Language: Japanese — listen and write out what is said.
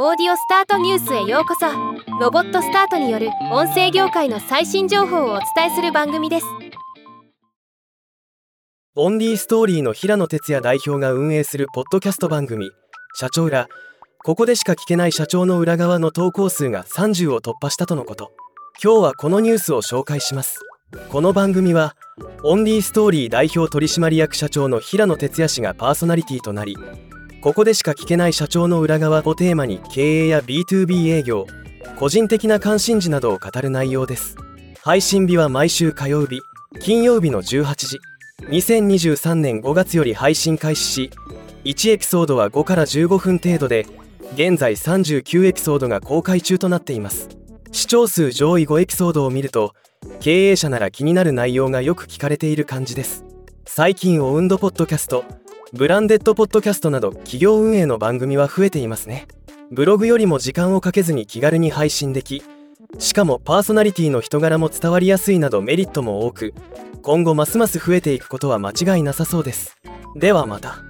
オーディオスタートニュースへようこそ。ロボットスタートによる音声業界の最新情報をお伝えする番組です。オンリーストーリーの平野哲也代表が運営するポッドキャスト番組。社長らここでしか聞けない社長の裏側の投稿数が30を突破したとのこと。今日はこのニュースを紹介します。この番組はオンリーストーリー代表取締役社長の平野哲也氏がパーソナリティとなりここでしか聞けない社長の裏側をテーマに経営や B2B 営業個人的な関心事などを語る内容です。配信日は毎週火曜日金曜日の18時2023年5月より配信開始し1エピソードは5から15分程度で現在39エピソードが公開中となっています。視聴数上位5エピソードを見ると経営者なら気になる内容がよく聞かれている感じです。最近オウンドポッドキャストブランデッドポッドキャストなど企業運営の番組は増えていますね。ブログよりも時間をかけずに気軽に配信できしかもパーソナリティの人柄も伝わりやすいなどメリットも多く今後ますます増えていくことは間違いなさそうです。ではまた。